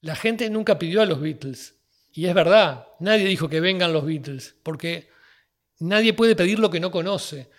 La gente nunca pidió a los Beatles. Y es verdad, nadie dijo que vengan los Beatles, porque nadie puede pedir lo que no conoce.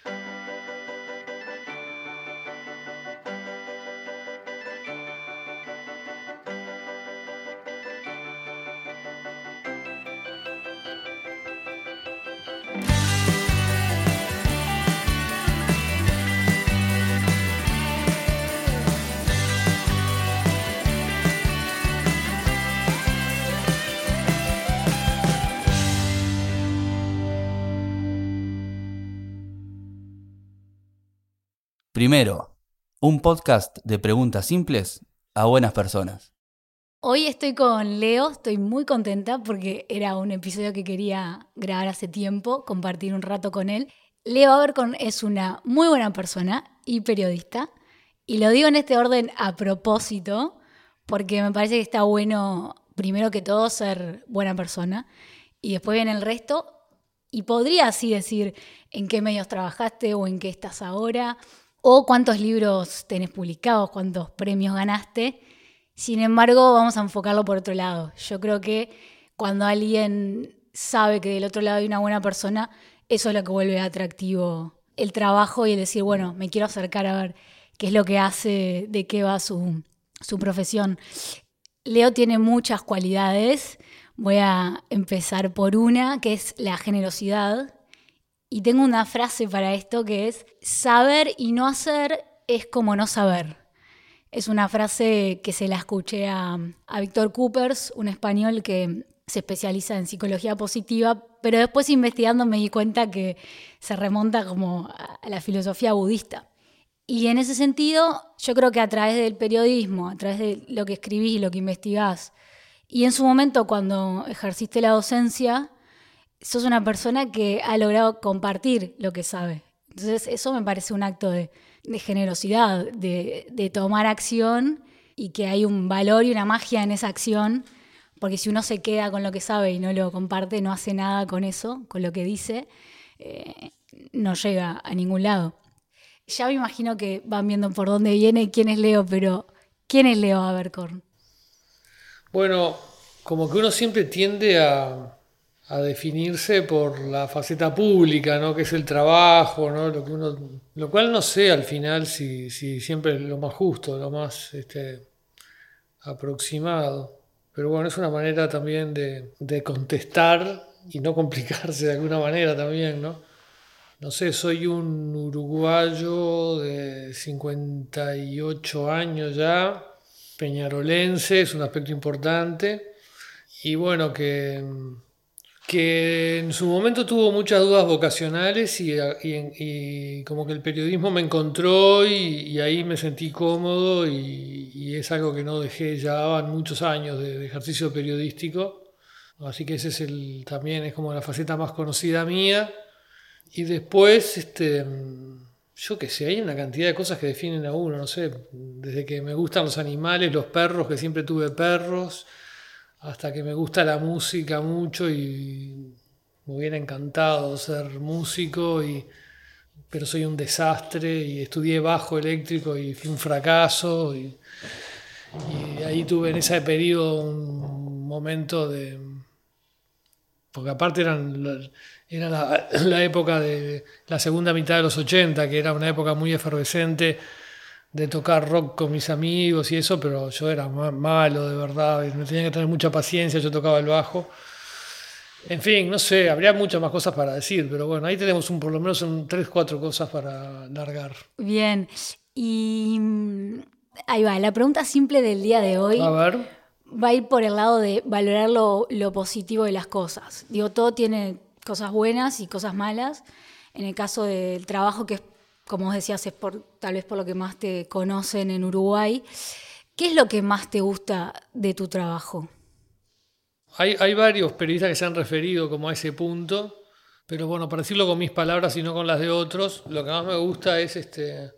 Primero, un podcast de preguntas simples a buenas personas. Hoy estoy con Leo, estoy muy contenta porque era un episodio que quería grabar hace tiempo, compartir un rato con él. Leo Abercon es una muy buena persona y periodista, y lo digo en este orden a propósito, porque me parece que está bueno, primero que todo, ser buena persona, y después viene el resto, y podría así decir en qué medios trabajaste o en qué estás ahora, o cuántos libros tenés publicados, cuántos premios ganaste. Sin embargo, vamos a enfocarlo por otro lado. Yo creo que cuando alguien sabe que del otro lado hay una buena persona, eso es lo que vuelve atractivo el trabajo y el decir, bueno, me quiero acercar a ver qué es lo que hace, de qué va su, su profesión. Leo tiene muchas cualidades. Voy a empezar por una, que es la generosidad. Y tengo una frase para esto que es, saber y no hacer es como no saber. Es una frase que se la escuché a, a Víctor Coopers, un español que se especializa en psicología positiva, pero después investigando me di cuenta que se remonta como a la filosofía budista. Y en ese sentido, yo creo que a través del periodismo, a través de lo que escribís y lo que investigás, y en su momento cuando ejerciste la docencia, sos una persona que ha logrado compartir lo que sabe. Entonces eso me parece un acto de, generosidad, de, tomar acción y que hay un valor y una magia en esa acción, porque si uno se queda con lo que sabe y no lo comparte, no hace nada con eso, con lo que dice, eh, no llega a ningún lado. Ya me imagino que van viendo por dónde viene y quién es Leo, pero ¿quién es Leo Abercorn? Bueno, como que uno siempre tiende a, a definirse por la faceta pública, ¿no? que es el trabajo, ¿no? lo, cual no sé al final si, si siempre es lo más justo, lo más este, aproximado. Pero bueno, es una manera también de, de, contestar y no complicarse de alguna manera también, ¿no? No sé, soy un uruguayo de 58 años ya, peñarolense, es un aspecto importante, y bueno, que que en su momento tuvo muchas dudas vocacionales y, como que el periodismo me encontró y, ahí me sentí cómodo y, es algo que no dejé, ya van muchos años de, ejercicio periodístico, así que ese es el, también es como la faceta más conocida mía. Y después, este, yo qué sé, hay una cantidad de cosas que definen a uno, no sé, desde que me gustan los animales, los perros, que siempre tuve perros, hasta que me gusta la música mucho y me hubiera encantado ser músico, y, pero soy un desastre y estudié bajo eléctrico y fui un fracaso. Y, ahí tuve en ese periodo un momento de... Porque aparte eran, era la, la época de la segunda mitad de los 80, que era una época muy efervescente de tocar rock con mis amigos y eso, pero yo era malo de verdad, me tenía que tener mucha paciencia, yo tocaba el bajo. En fin, no sé, habría muchas más cosas para decir, pero bueno, ahí tenemos un, por lo menos un, tres, cuatro cosas para largar. Bien, y mm, ahí va, la pregunta simple del día de hoy a ver. va a ir por el lado de valorar lo, lo positivo de las cosas. Digo, todo tiene cosas buenas y cosas malas. En el caso del trabajo que es como vos decías, es por, tal vez por lo que más te conocen en Uruguay. ¿Qué es lo que más te gusta de tu trabajo? Hay, varios periodistas que se han referido como a ese punto, pero bueno, para decirlo con mis palabras y no con las de otros, lo que más me gusta es este.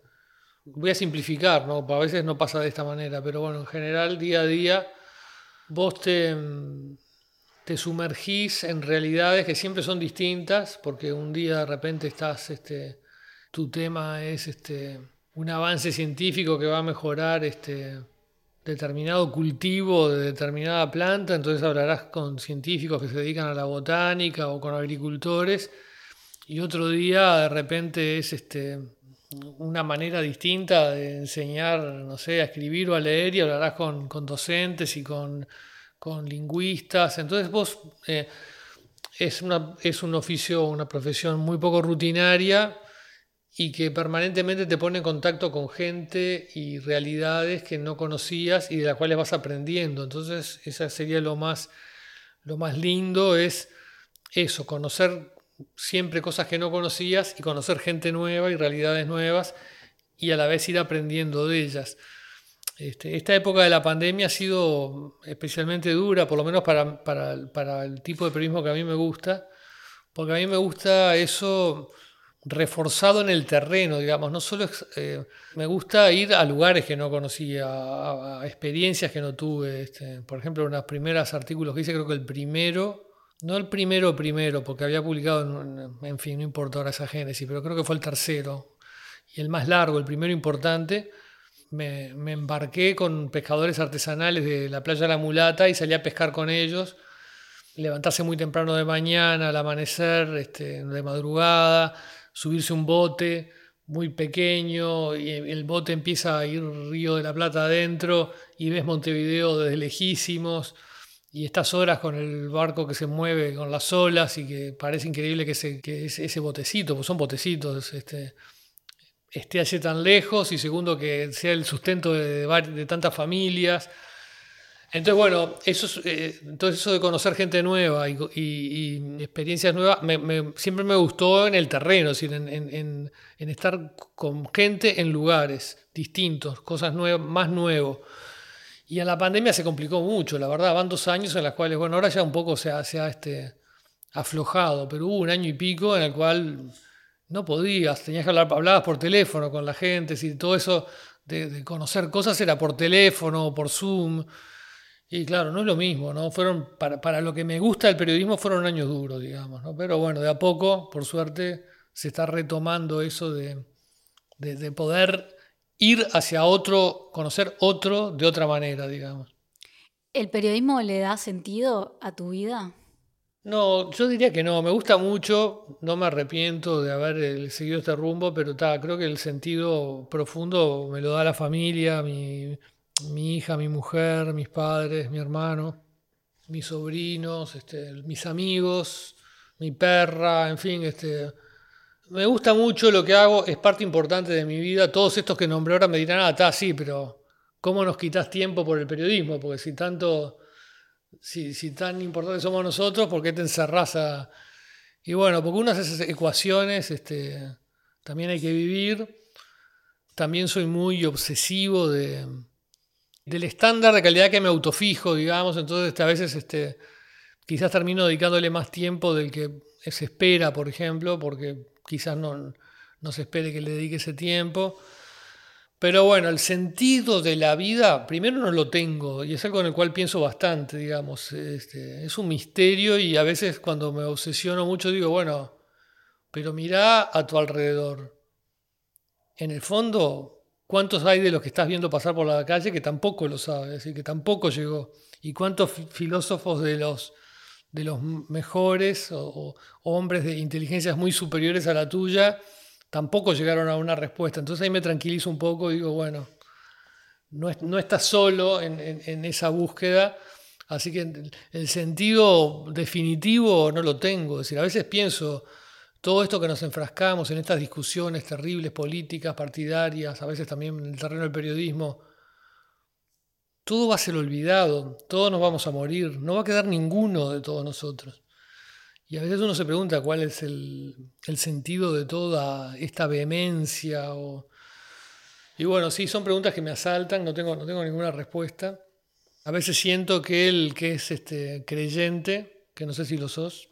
Voy a simplificar, ¿no? A veces no pasa de esta manera, pero bueno, en general, día a día, vos te, te sumergís en realidades que siempre son distintas, porque un día de repente estás este, tu tema es este, un avance científico que va a mejorar este, determinado cultivo de determinada planta, entonces hablarás con científicos que se dedican a la botánica o con agricultores, y otro día de repente es este, una manera distinta de enseñar, no sé, a escribir o a leer y hablarás con, docentes y con, lingüistas. Entonces vos eh, es, una, es un oficio, una profesión muy poco rutinaria y que permanentemente te pone en contacto con gente y realidades que no conocías y de las cuales vas aprendiendo. Entonces, esa sería lo más, lo más lindo, es eso, conocer siempre cosas que no conocías y conocer gente nueva y realidades nuevas y a la vez ir aprendiendo de ellas. Este, esta época de la pandemia ha sido especialmente dura, por lo menos para, para, para el tipo de periodismo que a mí me gusta, porque a mí me gusta eso reforzado en el terreno, digamos. No solo eh, me gusta ir a lugares que no conocía, a, experiencias que no tuve. Este, por ejemplo, unos primeros artículos que hice, creo que el primero, no el primero primero, porque había publicado, en, fin, no importa ahora esa génesis, pero creo que fue el tercero y el más largo, el primero importante. Me, me embarqué con pescadores artesanales de la playa de la Mulata y salí a pescar con ellos levantarse muy temprano de mañana, al amanecer, este, de madrugada, subirse un bote muy pequeño y el bote empieza a ir Río de la Plata adentro y ves Montevideo desde lejísimos y estas horas con el barco que se mueve con las olas y que parece increíble que, ese, que ese botecito, pues son botecitos, este, esté allí tan lejos y segundo que sea el sustento de tantas familias. Entonces, bueno, eso, eh, entonces eso de conocer gente nueva y, experiencias nuevas siempre me gustó en el terreno, es en, estar con gente en lugares distintos, cosas nuevas, más nuevo. Y en la pandemia se complicó mucho, la verdad, van dos años en los cuales, bueno, ahora ya un poco se ha, este, aflojado, pero hubo un año y pico en el cual no podías, tenías que hablar, hablabas por teléfono con la gente, si todo eso de, de conocer cosas era por teléfono por Zoom. Y claro, no es lo mismo, ¿no? Fueron, para, lo que me gusta del periodismo, fueron años duros, digamos, ¿no? Pero bueno, de a poco, por suerte, se está retomando eso de, de, poder ir hacia otro, conocer otro de otra manera, digamos. ¿El periodismo le da sentido a tu vida? No, yo diría que no, me gusta mucho, no me arrepiento de haber eh, seguido este rumbo, pero creo que el sentido profundo me lo da la familia, mi, mi hija, mi mujer, mis padres, mi hermano, mis sobrinos, este, mis amigos, mi perra, en fin, este, me gusta mucho lo que hago, es parte importante de mi vida. Todos estos que nombré ahora me dirán, ah, está, sí, pero ¿cómo nos quitas tiempo por el periodismo? Porque si tanto, si, tan importantes somos nosotros, ¿por qué te encerrás a...? Y bueno, porque unas esas ecuaciones este, también hay que vivir. También soy muy obsesivo de, del estándar de calidad que me autofijo, digamos, entonces este, a veces este, quizás termino dedicándole más tiempo del que se espera, por ejemplo, porque quizás no, no se espere que le dedique ese tiempo. Pero bueno, el sentido de la vida, primero no lo tengo, y es algo en el cual pienso bastante, digamos. Este, es un misterio y a veces cuando me obsesiono mucho digo, bueno, pero mira a tu alrededor. En el fondo, ¿Cuántos hay de los que estás viendo pasar por la calle que tampoco lo sabes, es decir, que tampoco llegó? ¿Y cuántos filósofos de los, de los mejores o, hombres de inteligencias muy superiores a la tuya tampoco llegaron a una respuesta? Entonces ahí me tranquilizo un poco y digo, bueno, no, no estás solo en, en, esa búsqueda, así que el sentido definitivo no lo tengo. Es decir, a veces pienso todo esto que nos enfrascamos en estas discusiones terribles, políticas, partidarias, a veces también en el terreno del periodismo, todo va a ser olvidado, todos nos vamos a morir, no va a quedar ninguno de todos nosotros. Y a veces uno se pregunta cuál es el, sentido de toda esta vehemencia. Y bueno, sí, son preguntas que me asaltan, no tengo, no tengo ninguna respuesta. A veces siento que el que es este, creyente, que no sé si lo sos,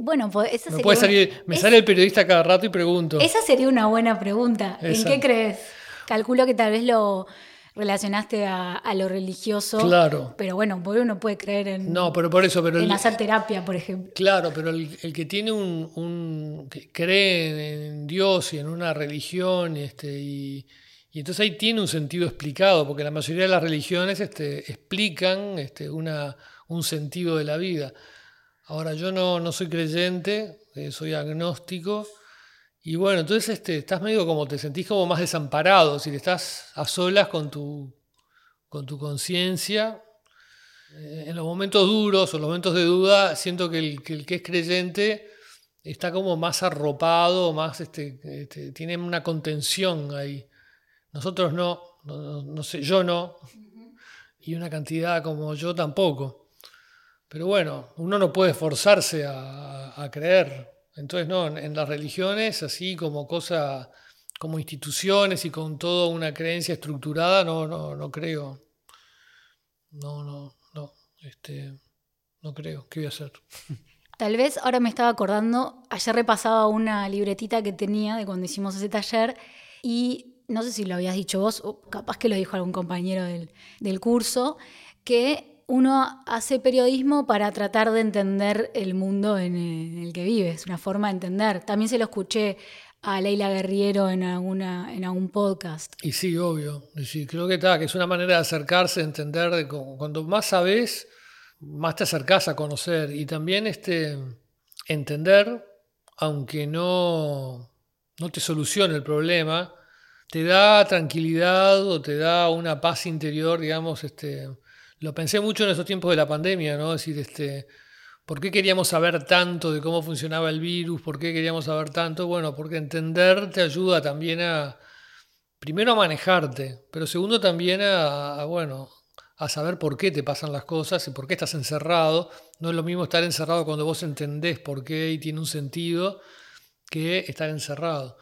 bueno, pues esa me, sería me sale el periodista cada rato y pregunto. Esa sería una buena pregunta. ¿En qué crees? Calculo que tal vez lo relacionaste a, lo religioso. Claro. Pero bueno, uno puede creer en, no, pero por eso, pero en hacer terapia, por ejemplo. Claro, pero el, que tiene un, que cree en Dios y en una religión este, y, Y entonces ahí tiene un sentido explicado, porque la mayoría de las religiones este, explican este, una, un sentido de la vida. Ahora, yo no, no soy creyente, eh, soy agnóstico, y bueno, entonces este, estás medio como, te sentís como más desamparado, si estás a solas con tu, con tu conciencia. Eh, en los momentos duros o los momentos de duda, siento que el, que es creyente está como más arropado, más este, este, tiene una contención ahí. Nosotros no, no, sé, yo no, y una cantidad como yo tampoco. Pero bueno, uno no puede forzarse a, creer. Entonces, no, en, las religiones, así como cosa, como instituciones y con toda una creencia estructurada, no, no, no creo. No, no, no, este, no creo. ¿Qué voy a hacer? Tal vez ahora me estaba acordando, ayer repasaba una libretita que tenía de cuando hicimos ese taller y no sé si lo habías dicho vos, o capaz que lo dijo algún compañero del, curso, que uno hace periodismo para tratar de entender el mundo en el, que vive, es una forma de entender. También se lo escuché a Leila Guerriero en, alguna, en algún podcast. Y sí, obvio. Sí, creo que, está, que es una manera de acercarse, entender, de cuando más sabes, más te acercás a conocer. Y también este, entender, aunque no, no te solucione el problema, te da tranquilidad o te da una paz interior, digamos, este, lo pensé mucho en esos tiempos de la pandemia, ¿no? Es decir, este, ¿por qué queríamos saber tanto de cómo funcionaba el virus? ¿Por qué queríamos saber tanto? Bueno, porque entender te ayuda también a, primero a manejarte, pero segundo también a, bueno, a saber por qué te pasan las cosas y por qué estás encerrado. No es lo mismo estar encerrado cuando vos entendés por qué y tiene un sentido que estar encerrado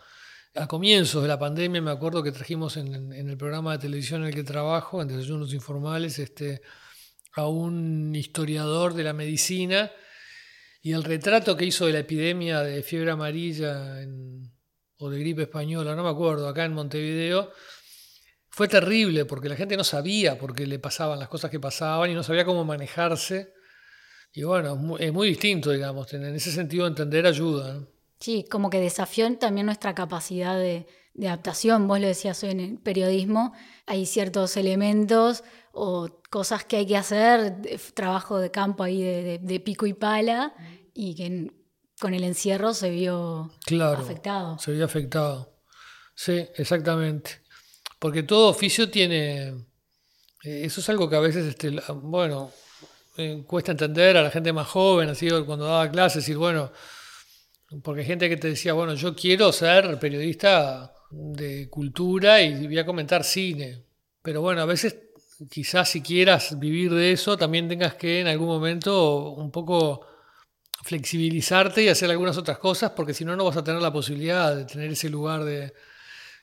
a comienzos de la pandemia me acuerdo que trajimos en, el programa de televisión en el que trabajo, en Desayunos Informales, este, a un historiador de la medicina y el retrato que hizo de la epidemia de fiebre amarilla o de gripe española, no me acuerdo, acá en Montevideo, fue terrible porque la gente no sabía por qué le pasaban las cosas que pasaban y no sabía cómo manejarse. Y bueno, es muy, distinto, digamos, en ese sentido entender ayuda. Sí, como que desafió también nuestra capacidad de, adaptación. Vos lo decías hoy en el periodismo, hay ciertos elementos o cosas que hay que hacer, trabajo de campo ahí de, pico y pala, y que con el encierro se vio claro, afectado. Se vio afectado. Sí, exactamente. Porque todo oficio tiene. Eh, eso es algo que a veces, este, bueno, eh, cuesta entender a la gente más joven, así cuando daba clases, y bueno porque hay gente que te decía, bueno, yo quiero ser periodista de cultura y voy a comentar cine. Pero bueno, a veces quizás si quieras vivir de eso, también tengas que en algún momento un poco flexibilizarte y hacer algunas otras cosas, porque si no, no vas a tener la posibilidad de tener ese lugar de...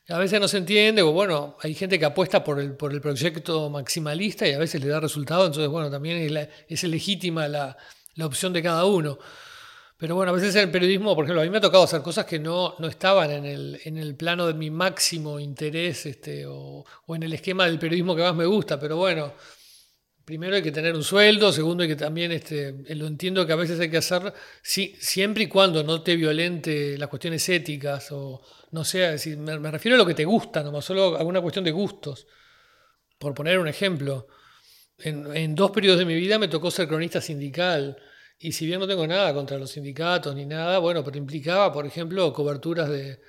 A veces no se entiende, o bueno, hay gente que apuesta por el, por el proyecto maximalista y a veces le da resultado, entonces bueno, también es, es legítima la, la opción de cada uno. Pero bueno, a veces en el periodismo, por ejemplo, a mí me ha tocado hacer cosas que no, no estaban en el, en el plano de mi máximo interés este, o, en el esquema del periodismo que más me gusta. Pero bueno, primero hay que tener un sueldo, segundo hay que también, este, lo entiendo que a veces hay que hacer siempre y cuando no te violente las cuestiones éticas o no sea, decir, me, refiero a lo que te gusta, nomás solo a alguna cuestión de gustos. Por poner un ejemplo, en, en dos periodos de mi vida me tocó ser cronista sindical y si bien no tengo nada contra los sindicatos ni nada, bueno, pero implicaba, por ejemplo, coberturas de,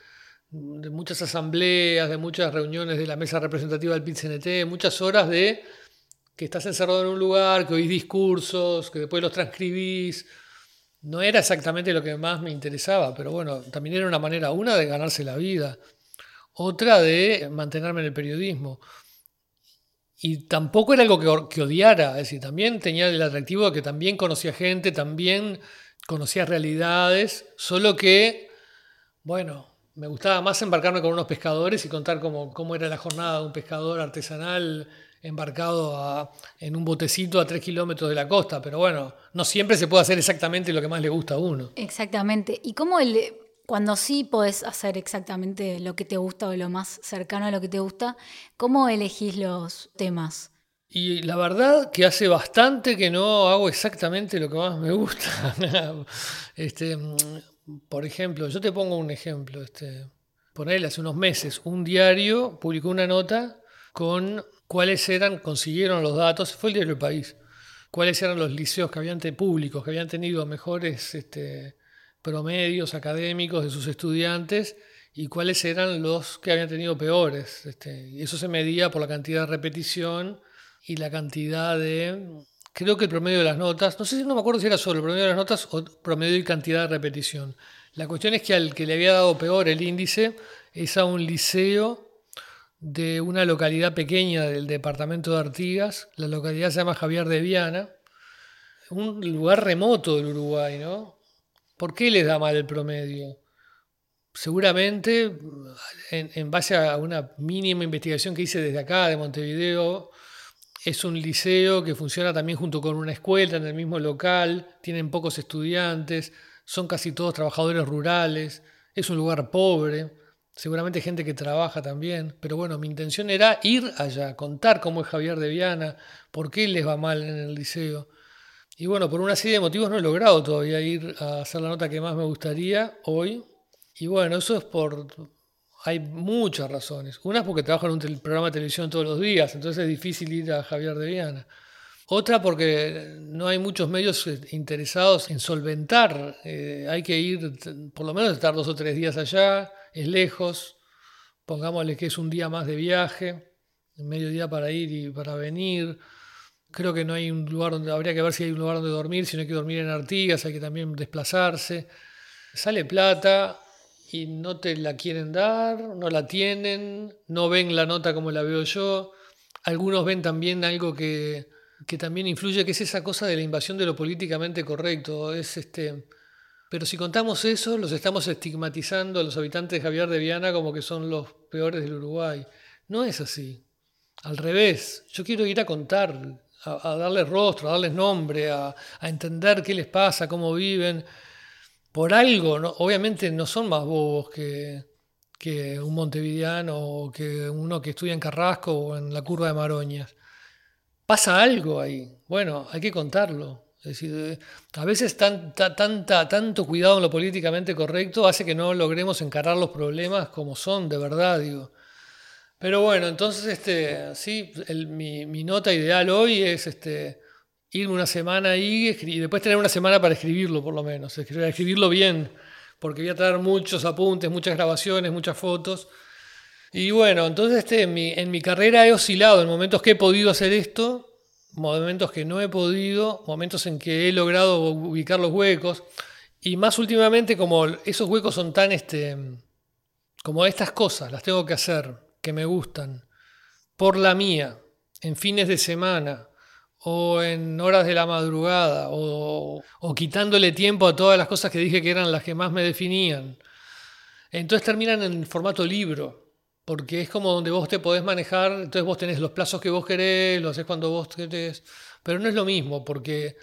muchas asambleas, de muchas reuniones de la mesa representativa del PIT-CNT, muchas horas de que estás encerrado en un lugar, que oís discursos, que después los transcribís. No era exactamente lo que más me interesaba, pero bueno, también era una manera, una, de ganarse la vida, otra de mantenerme en el periodismo. Y tampoco era algo que, odiara, es decir, también tenía el atractivo de que también conocía gente, también conocía realidades, solo que, bueno, me gustaba más embarcarme con unos pescadores y contar cómo, cómo era la jornada de un pescador artesanal embarcado en un botecito a tres kilómetros de la costa, pero bueno, no siempre se puede hacer exactamente lo que más le gusta a uno. Exactamente. ¿Y cómo el, cuando sí podés hacer exactamente lo que te gusta o lo más cercano a lo que te gusta, ¿cómo elegís los temas? Y la verdad que hace bastante que no hago exactamente lo que más me gusta. este, por ejemplo, yo te pongo un ejemplo. Este, ponerle hace unos meses, un diario publicó una nota con cuáles eran, consiguieron los datos, fue el diario del país, cuáles eran los liceos que habían públicos, que habían tenido mejores este, promedios académicos de sus estudiantes y cuáles eran los que habían tenido peores. Este, y eso se medía por la cantidad de repetición y la cantidad de... Creo que el promedio de las notas, no sé si no me acuerdo si era solo el promedio de las notas o promedio y cantidad de repetición. La cuestión es que al que le había dado peor el índice es a un liceo de una localidad pequeña del departamento de Artigas. La localidad se llama Javier de Viana, un lugar remoto del Uruguay, ¿no? ¿Por qué les da mal el promedio? Seguramente, en, base a una mínima investigación que hice desde acá, de Montevideo, es un liceo que funciona también junto con una escuela en el mismo local, tienen pocos estudiantes, son casi todos trabajadores rurales, es un lugar pobre, seguramente gente que trabaja también, pero bueno, mi intención era ir allá, contar cómo es Javier de Viana, por qué les va mal en el liceo. Y bueno, por una serie de motivos no he logrado todavía ir a hacer la nota que más me gustaría hoy. Y bueno, eso es por... Hay muchas razones. Una es porque trabajo en un programa de televisión todos los días, entonces es difícil ir a Javier de Viana. Otra porque no hay muchos medios eh, interesados en solventar. Eh, hay que ir, por lo menos estar dos o tres días allá, es lejos. Pongámosle que es un día más de viaje, medio día para ir y para venir. Creo que no hay un lugar donde habría que ver si hay un lugar donde dormir, si no hay que dormir en Artigas, hay que también desplazarse. Sale plata y no te la quieren dar, no la tienen, no ven la nota como la veo yo. Algunos ven también algo que, que también influye, que es esa cosa de la invasión de lo políticamente correcto. Es este, pero si contamos eso, los estamos estigmatizando a los habitantes de Javier de Viana como que son los peores del Uruguay. No es así. Al revés, yo quiero ir a contar a, darles rostro, a darles nombre, a, entender qué les pasa, cómo viven. Por algo, obviamente no son más bobos que, que un montevideano o que uno que estudia en Carrasco o en la curva de Maroñas. Pasa algo ahí. Bueno, hay que contarlo. Decir, a veces tanta, tanta, tanto cuidado en lo políticamente correcto hace que no logremos encarar los problemas como son, de verdad, digo. Pero bueno, entonces, este, sí, mi, nota ideal hoy es este, irme una semana ahí y después tener una semana para escribirlo, por lo menos, escribirlo bien, porque voy a traer muchos apuntes, muchas grabaciones, muchas fotos. Y bueno, entonces este, en, mi, en mi carrera he oscilado en momentos que he podido hacer esto, momentos que no he podido, momentos en que he logrado ubicar los huecos. Y más últimamente, como esos huecos son tan, este, como estas cosas, las tengo que hacer que me gustan por la mía, en fines de semana o en horas de la madrugada o, quitándole tiempo a todas las cosas que dije que eran las que más me definían. Entonces terminan en formato libro, porque es como donde vos te podés manejar, entonces vos tenés los plazos que vos querés, lo haces cuando vos querés, pero no es lo mismo, porque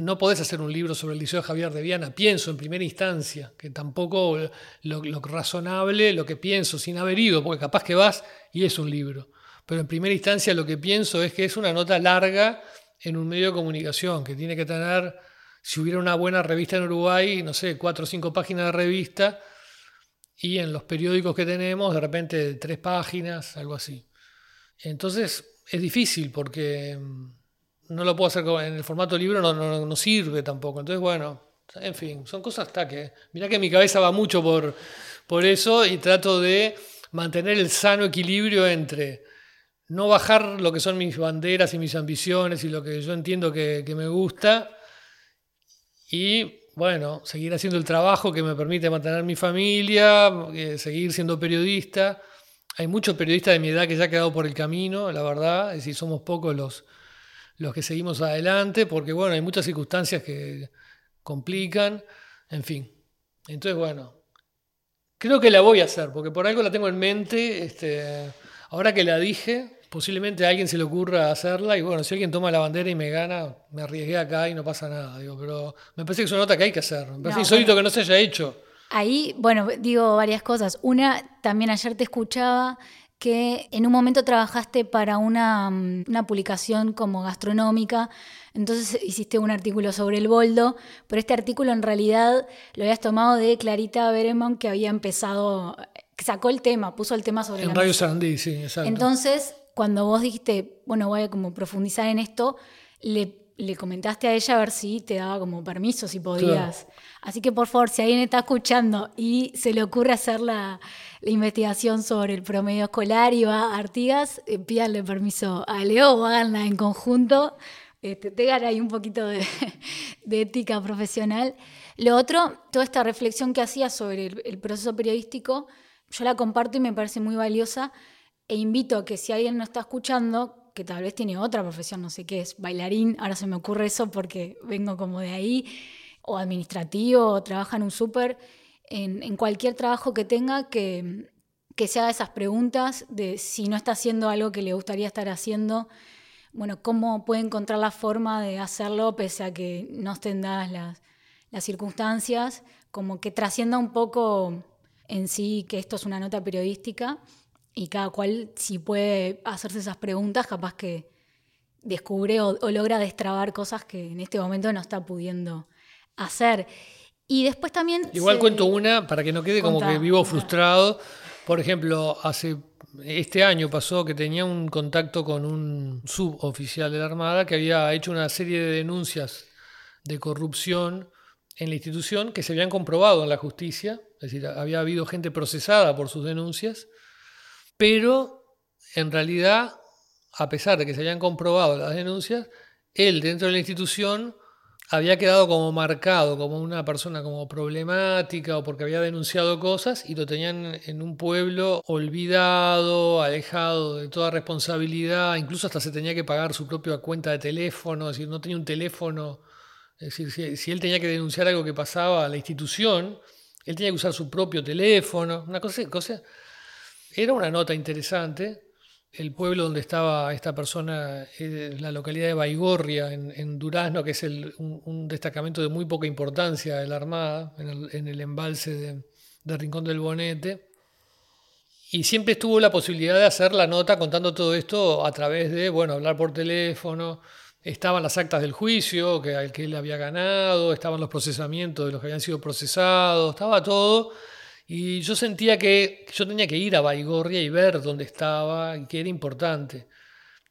no podés hacer un libro sobre el Liceo de Javier de Viana, pienso en primera instancia, que tampoco lo, razonable, lo que pienso sin haber ido, porque capaz que vas y es un libro, pero en primera instancia lo que pienso es que es una nota larga en un medio de comunicación, que tiene que tener, si hubiera una buena revista en Uruguay, no sé, cuatro o cinco páginas de revista, y en los periódicos que tenemos, de repente tres páginas, algo así. Entonces es difícil porque mm, no lo puedo hacer en el formato libro, no, no, sirve tampoco. Entonces, bueno, en fin, son cosas hasta que. Mirá que mi cabeza va mucho por, por eso y trato de mantener el sano equilibrio entre no bajar lo que son mis banderas y mis ambiciones y lo que yo entiendo que, que me gusta y bueno, seguir haciendo el trabajo que me permite mantener mi familia, eh, seguir siendo periodista. Hay muchos periodistas de mi edad que ya han quedado por el camino, la verdad, es decir, somos pocos los, los que seguimos adelante, porque bueno, hay muchas circunstancias que complican, en fin. Entonces, bueno, creo que la voy a hacer, porque por algo la tengo en mente, este, ahora que la dije, posiblemente a alguien se le ocurra hacerla, y bueno, si alguien toma la bandera y me gana, me arriesgué acá y no pasa nada, digo, pero me parece que es una nota que hay que hacer, me parece insólito que no se haya hecho. Ahí, bueno, digo varias cosas. Una, también ayer te escuchaba que en un momento trabajaste para una, mm, una, publicación como gastronómica, entonces hiciste un artículo sobre el boldo, pero este artículo en realidad lo habías tomado de Clarita Beremont, que había empezado sacó el tema, puso el tema sobre en la Radio mesa. Sarandí, sí, exacto. Entonces, cuando vos dijiste, bueno, voy a como profundizar en esto, le, le comentaste a ella a ver si te daba como permiso, si podías. Así que por favor, si alguien está escuchando y se le ocurre hacer la, la investigación sobre el promedio escolar y va a Artigas, eh, pídanle permiso a Leo o háganla en conjunto. Este, tengan ahí un poquito de, ética profesional. Lo otro, toda esta reflexión que hacía sobre el, el proceso periodístico, yo la comparto y me parece muy valiosa e invito a que si alguien no está escuchando, que tal vez tiene otra profesión, no sé qué es, bailarín, ahora se me ocurre eso porque vengo como de ahí, o administrativo, o trabaja en un súper, en, cualquier trabajo que tenga, que, que se haga esas preguntas de si no está haciendo algo que le gustaría estar haciendo, bueno, cómo puede encontrar la forma de hacerlo pese a que no estén dadas las, las circunstancias, como que trascienda un poco en sí que esto es una nota periodística y cada cual si puede hacerse esas preguntas, capaz que descubre o, o, logra destrabar cosas que en este momento no está pudiendo hacer. Y después también... Igual se... cuento una para que no quede como que vivo frustrado. Por ejemplo, hace este año pasó que tenía un contacto con un suboficial de la Armada que había hecho una serie de denuncias de corrupción en la institución que se habían comprobado en la justicia, es decir, había habido gente procesada por sus denuncias, pero en realidad, a pesar de que se habían comprobado las denuncias, él dentro de la institución había quedado como marcado como una persona como problemática o porque había denunciado cosas y lo tenían en un pueblo olvidado, alejado de toda responsabilidad, incluso hasta se tenía que pagar su propia cuenta de teléfono, es decir, no tenía un teléfono, es decir, si, él tenía que denunciar algo que pasaba a la institución, él tenía que usar su propio teléfono, una cosa, cosa era una nota interesante. El pueblo donde estaba esta persona es la localidad de Baigorria, en, en Durazno, que es un, destacamento de muy poca importancia de la Armada, en el, embalse de, de, Rincón del Bonete. Y siempre estuvo la posibilidad de hacer la nota contando todo esto a través de, bueno, hablar por teléfono. Estaban las actas del juicio, que al que él había ganado, estaban los procesamientos de los que habían sido procesados, estaba todo. Y yo sentía que yo tenía que ir a Baigorria y ver dónde estaba y que era importante.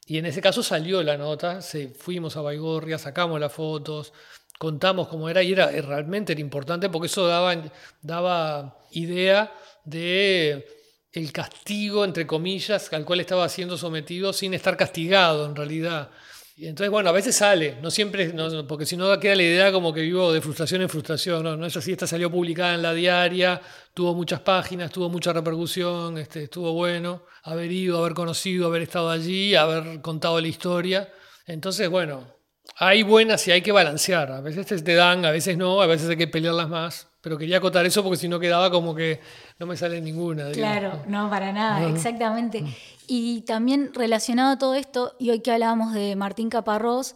Y en ese caso salió la nota, se, fuimos a Baigorria, sacamos las fotos, contamos cómo era y era, realmente era importante porque eso daba, daba idea de el castigo, entre comillas, al cual estaba siendo sometido sin estar castigado en realidad. Y entonces, bueno, a veces sale, no siempre, no, porque si no queda la idea como que vivo de frustración en frustración. No, no es así, esta salió publicada en la diaria, tuvo muchas páginas, tuvo mucha repercusión, este, estuvo bueno haber ido, haber conocido, haber estado allí, haber contado la historia. Entonces, bueno, hay buenas y hay que balancear. A veces te dan, a veces no, a veces hay que pelearlas más. Pero quería acotar eso porque si no quedaba como que no me sale ninguna. Digamos. Claro, no, para nada, exactamente. Y también relacionado a todo esto, y hoy que hablábamos de Martín Caparrós,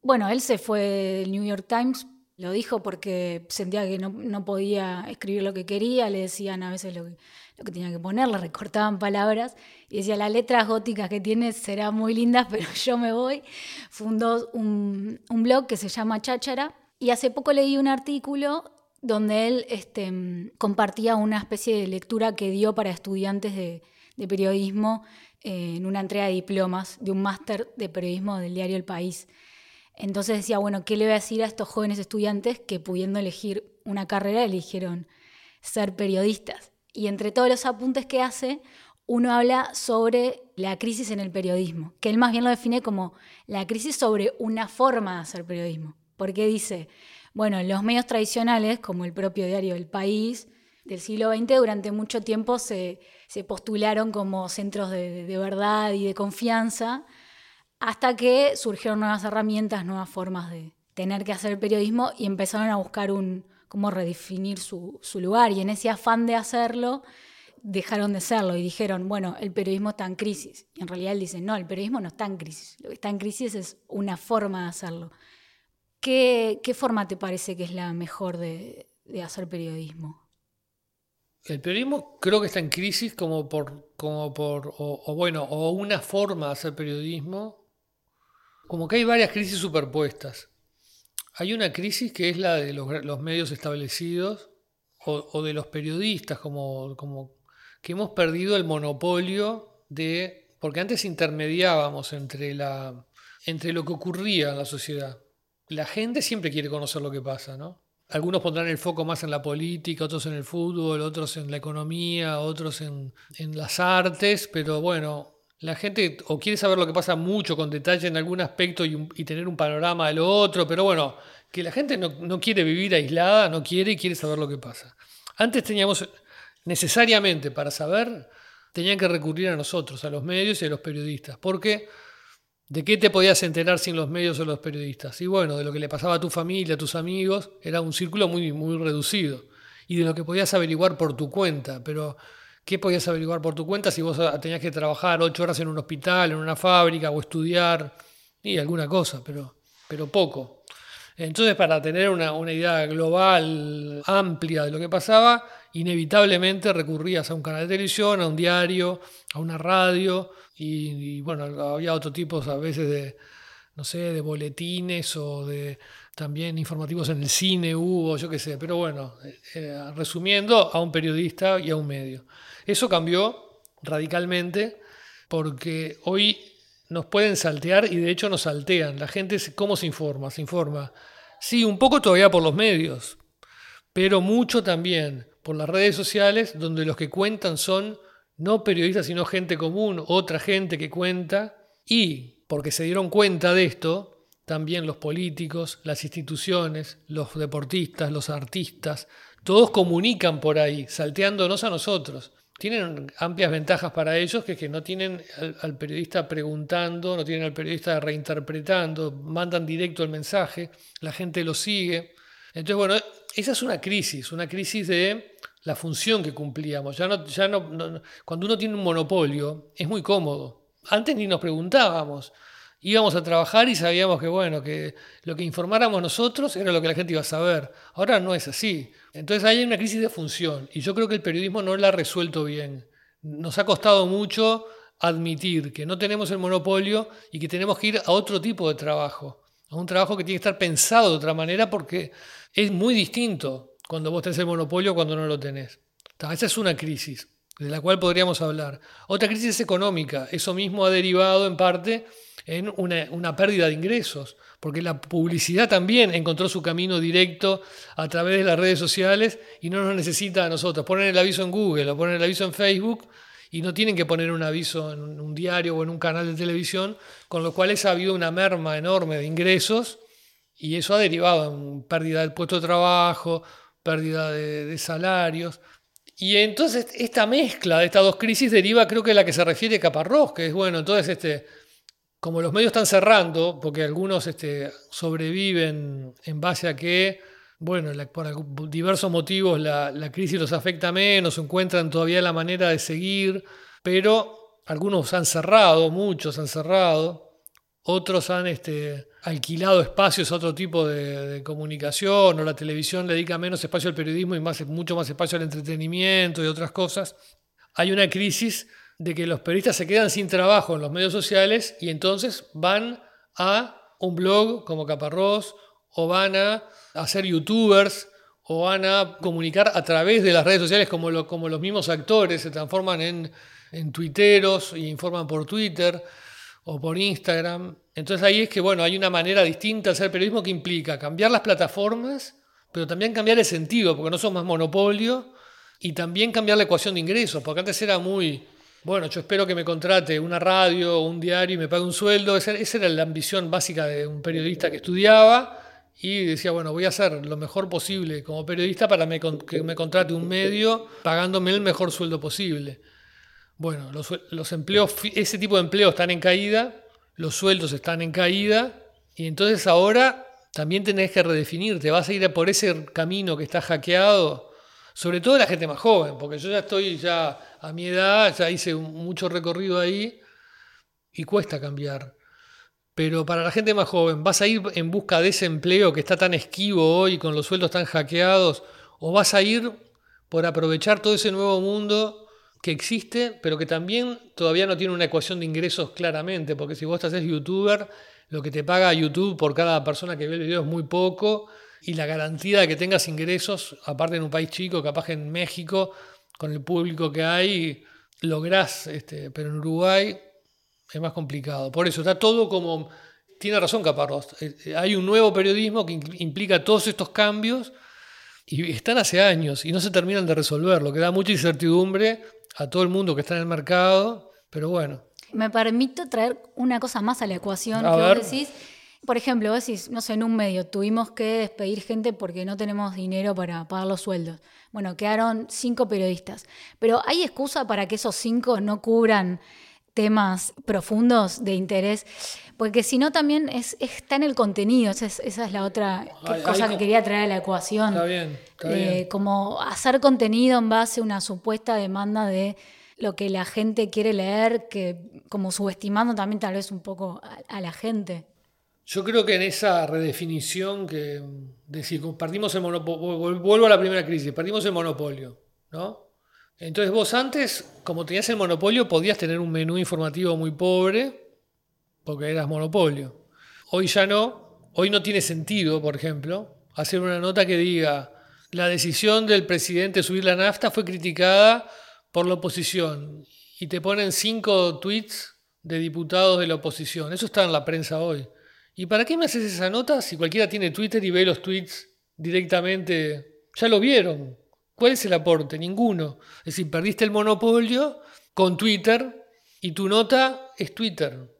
bueno, él se fue del New York Times, lo dijo porque sentía que no, no podía escribir lo que quería, le decían a veces lo que, tenía que poner, le recortaban palabras, y decía, las letras góticas que tienes serán muy lindas, pero yo me voy. Fundó un, un blog que se llama Cháchara, y hace poco leí un artículo donde él este, compartía una especie de lectura que dio para estudiantes de, de periodismo eh, en una entrega de diplomas de un máster de periodismo del diario El País. Entonces decía, bueno, ¿qué le voy a decir a estos jóvenes estudiantes que pudiendo elegir una carrera eligieron ser periodistas? Y entre todos los apuntes que hace, uno habla sobre la crisis en el periodismo, que él más bien lo define como la crisis sobre una forma de hacer periodismo. Porque dice, bueno, los medios tradicionales, como el propio diario El País del siglo XX, durante mucho tiempo se, se postularon como centros de, verdad y de confianza, hasta que surgieron nuevas herramientas, nuevas formas de tener que hacer periodismo y empezaron a buscar un, cómo redefinir su, su lugar. Y en ese afán de hacerlo, dejaron de serlo y dijeron, bueno, el periodismo está en crisis. Y en realidad él dice, no, el periodismo no está en crisis. Lo que está en crisis es una forma de hacerlo. ¿Qué, qué forma te parece que es la mejor de, de, hacer periodismo? El periodismo creo que está en crisis como por, como por o, bueno, o una forma de hacer periodismo, como que hay varias crisis superpuestas. Hay una crisis que es la de los, los medios establecidos o, o, de los periodistas como, como que hemos perdido el monopolio de, porque antes intermediábamos entre, la, entre lo que ocurría en la sociedad. La gente siempre quiere conocer lo que pasa, ¿no? Algunos pondrán el foco más en la política, otros en el fútbol, otros en la economía, otros en, las artes, pero bueno, la gente o quiere saber lo que pasa mucho con detalle en algún aspecto y, tener un panorama de lo otro, pero bueno, que la gente no, no, quiere vivir aislada, no quiere y quiere saber lo que pasa. Antes teníamos necesariamente para saber, tenían que recurrir a nosotros, a los medios y a los periodistas, porque ¿De qué te podías enterar sin los medios o los periodistas? Y bueno, de lo que le pasaba a tu familia, a tus amigos, era un círculo muy, muy reducido. Y de lo que podías averiguar por tu cuenta. Pero, ¿qué podías averiguar por tu cuenta si vos tenías que trabajar ocho horas en un hospital, en una fábrica o estudiar? Y alguna cosa, pero, pero poco. Entonces, para tener una, una idea global, amplia de lo que pasaba, inevitablemente recurrías a un canal de televisión, a un diario, a una radio y, bueno, había otro tipo a veces de, no sé, de boletines o de también informativos en el cine hubo, yo qué sé, pero bueno, eh, eh, resumiendo, a un periodista y a un medio. Eso cambió radicalmente porque hoy nos pueden saltear y de hecho nos saltean. La gente, ¿cómo se informa? Se informa, sí, un poco todavía por los medios, pero mucho también por las redes sociales, donde los que cuentan son no periodistas, sino gente común, otra gente que cuenta, y porque se dieron cuenta de esto, también los políticos, las instituciones, los deportistas, los artistas, todos comunican por ahí, salteándonos a nosotros. Tienen amplias ventajas para ellos, que es que no tienen al, periodista preguntando, no tienen al periodista reinterpretando, mandan directo el mensaje, la gente lo sigue. Entonces, bueno, esa es una crisis, una crisis de la función que cumplíamos. Ya no, ya no, cuando uno tiene un monopolio, es muy cómodo. Antes ni nos preguntábamos. Íbamos a trabajar y sabíamos que, bueno, que lo que informáramos nosotros era lo que la gente iba a saber. Ahora no es así. Entonces hay una crisis de función y yo creo que el periodismo no la ha resuelto bien. Nos ha costado mucho admitir que no tenemos el monopolio y que tenemos que ir a otro tipo de trabajo. A un trabajo que tiene que estar pensado de otra manera porque es muy distinto cuando vos tenés el monopolio cuando no lo tenés. Esa es una crisis de la cual podríamos hablar. Otra crisis es económica. Eso mismo ha derivado en parte en una, pérdida de ingresos, porque la publicidad también encontró su camino directo a través de las redes sociales y no nos necesita a nosotros. Ponen el aviso en Google o ponen el aviso en Facebook y no tienen que poner un aviso en un diario o en un canal de televisión, con lo cual ha habido una merma enorme de ingresos y eso ha derivado en pérdida del puesto de trabajo, pérdida de, salarios. Y entonces esta mezcla de estas dos crisis deriva, creo que a la que se refiere Caparrós, que es bueno, entonces este, como los medios están cerrando, porque algunos este, sobreviven en base a que, bueno, por diversos motivos la, crisis los afecta menos, encuentran todavía la manera de seguir, pero algunos han cerrado, muchos han cerrado, otros han este, alquilado espacios a otro tipo de, comunicación, o la televisión le dedica menos espacio al periodismo y más, mucho más espacio al entretenimiento y otras cosas. Hay una crisis de que los periodistas se quedan sin trabajo en los medios sociales y entonces van a un blog como Caparrós o van a hacer youtubers o van a comunicar a través de las redes sociales como, como los mismos actores se transforman en, en tuiteros y informan por Twitter o por Instagram. Entonces ahí es que, bueno, hay una manera distinta de hacer periodismo que implica cambiar las plataformas, pero también cambiar el sentido, porque no somos más monopolio, y también cambiar la ecuación de ingresos, porque antes era muy, bueno, yo espero que me contrate una radio un diario y me pague un sueldo, esa, era la ambición básica de un periodista que estudiaba y decía, bueno, voy a hacer lo mejor posible como periodista para que me contrate un medio pagándome el mejor sueldo posible. Bueno, los, empleos, ese tipo de empleos están en caída, los sueldos están en caída, y entonces ahora también tenés que redefinirte, vas a ir por ese camino que está hackeado, sobre todo la gente más joven, porque yo ya estoy ya a mi edad, ya hice mucho recorrido ahí y cuesta cambiar. Pero para la gente más joven, ¿vas a ir en busca de ese empleo que está tan esquivo hoy, con los sueldos tan hackeados? ¿O vas a ir por aprovechar todo ese nuevo mundo que existe, pero que también todavía no tiene una ecuación de ingresos claramente, porque si vos te haces youtuber, lo que te paga YouTube por cada persona que ve el video es muy poco, y la garantía de que tengas ingresos, aparte en un país chico, capaz que en México, con el público que hay, lográs, este, pero en Uruguay es más complicado. Por eso está todo como, tiene razón Caparrós, eh, hay un nuevo periodismo que implica todos estos cambios y están hace años y no se terminan de resolver, lo que da mucha incertidumbre a todo el mundo que está en el mercado, pero bueno. Me permito traer una cosa más a la ecuación que vos decís. Por ejemplo, vos decís, no sé, en un medio tuvimos que despedir gente porque no tenemos dinero para pagar los sueldos. Bueno, quedaron cinco periodistas. Pero ¿hay excusa para que esos cinco no cubran temas profundos de interés? Porque si no, también es, está en el contenido. Esa es, la otra cosa que quería traer a la ecuación. Está bien, está eh, bien. Como hacer contenido en base a una supuesta demanda de lo que la gente quiere leer, que como subestimando también tal vez un poco a la gente. Yo creo que en esa redefinición que decir, partimos el monopolio, vuelvo a la primera crisis, partimos el monopolio, ¿no? Entonces vos antes, como tenías el monopolio, podías tener un menú informativo muy pobre, porque eras monopolio. Hoy ya no, hoy no tiene sentido, por ejemplo, hacer una nota que diga, la decisión del presidente de subir la nafta fue criticada por la oposición, y te ponen cinco tweets de diputados de la oposición. Eso está en la prensa hoy. ¿Y para qué me haces esa nota si cualquiera tiene Twitter y ve los tweets directamente? Ya lo vieron. ¿Cuál es el aporte? Ninguno. Es decir, perdiste el monopolio con Twitter y tu nota es Twitter.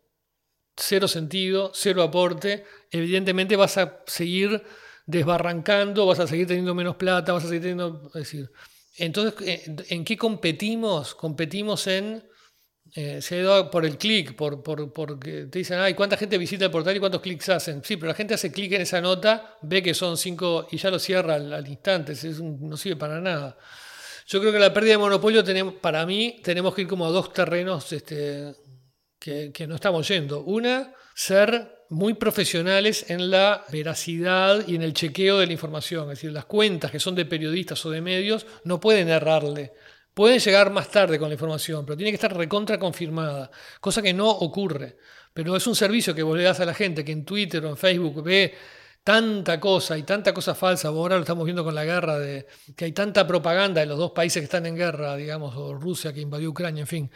Cero sentido, cero aporte. Evidentemente vas a seguir desbarrancando, vas a seguir teniendo menos plata, vas a seguir teniendo... Decir, entonces, ¿en qué competimos? Competimos en eh, se ha ido por el clic, por, porque te dicen, ay, ¿cuánta gente visita el portal y cuántos clics hacen? Sí, pero la gente hace clic en esa nota, ve que son cinco y ya lo cierra al, instante, no sirve para nada. Yo creo que la pérdida de monopolio, tenemos, para mí, tenemos que ir como a dos terrenos este, que no estamos yendo. Una, ser muy profesionales en la veracidad y en el chequeo de la información. Es decir, las cuentas que son de periodistas o de medios no pueden errarle. Pueden llegar más tarde con la información, pero tiene que estar recontra confirmada, cosa que no ocurre. Pero es un servicio que vos le das a la gente que en Twitter o en Facebook ve tanta cosa y tanta cosa falsa. Ahora lo estamos viendo con la guerra, de que hay tanta propaganda de los dos países que están en guerra, digamos, o Rusia que invadió Ucrania, en fin.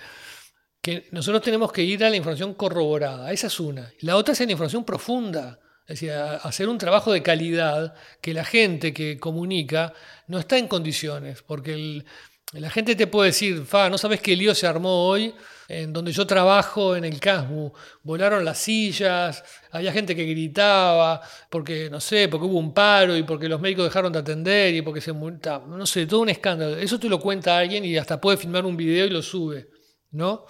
Que nosotros tenemos que ir a la información corroborada. Esa es una. La otra es la información profunda. Es decir, hacer un trabajo de calidad que la gente que comunica no está en condiciones, porque el, la gente te puede decir, fa, no sabes qué lío se armó hoy en donde yo trabajo en el CASMU. Volaron las sillas, había gente que gritaba, porque, no sé, porque hubo un paro y porque los médicos dejaron de atender y porque se multa, no sé, todo un escándalo. Eso te lo cuenta alguien y hasta puede filmar un video y lo sube, ¿no?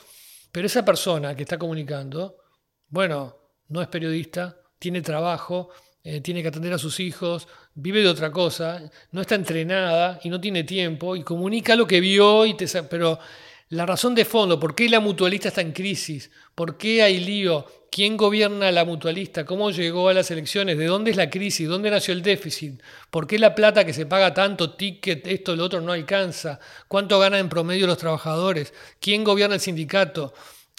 Pero esa persona que está comunicando, bueno, no es periodista, tiene trabajo, eh, tiene que atender a sus hijos, vive de otra cosa, no está entrenada y no tiene tiempo y comunica lo que vio y te pero la razón de fondo, ¿por qué la mutualista está en crisis? ¿Por qué hay lío? ¿Quién gobierna la mutualista? ¿Cómo llegó a las elecciones? ¿De dónde es la crisis? ¿Dónde nació el déficit? ¿Por qué la plata que se paga tanto, ticket, esto, lo otro, no alcanza? ¿Cuánto ganan en promedio los trabajadores? ¿Quién gobierna el sindicato?